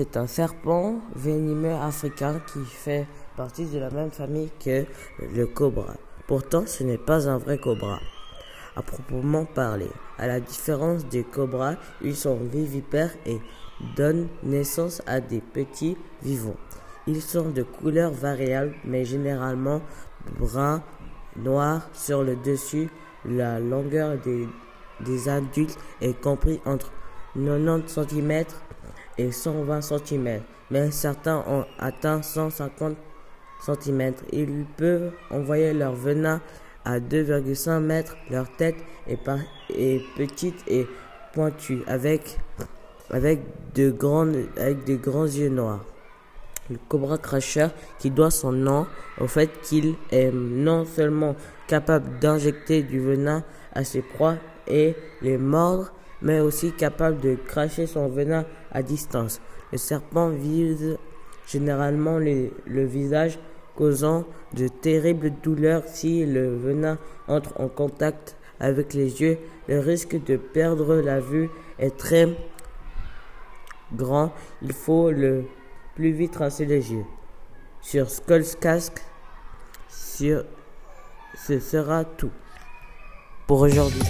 C'est un serpent venimeux africain qui fait partie de la même famille que le cobra. Pourtant, ce n'est pas un vrai cobra. À proprement parler, à la différence des cobras, ils sont vivipères et donnent naissance à des petits vivants. Ils sont de couleurs variables, mais généralement brun, noir sur le dessus. La longueur des, des adultes est comprise entre 90 cm et 120 cm, mais certains ont atteint 150 cm. Ils peuvent envoyer leur venin à 2,5 mètres. Leur tête est, petite et pointue, avec, avec, de grandes, avec de grands yeux noirs. Le cobra cracheur, qui doit son nom au fait qu'il est non seulement capable d'injecter du venin à ses proies et les mordre, mais aussi capable de cracher son venin à distance. Le serpent vise généralement le visage, causant de terribles douleurs si le venin entre en contact avec les yeux. Le risque de perdre la vue est très grand. Il faut le plus vite rincer les yeux. Sur Skull's Casque, ce sera tout pour aujourd'hui.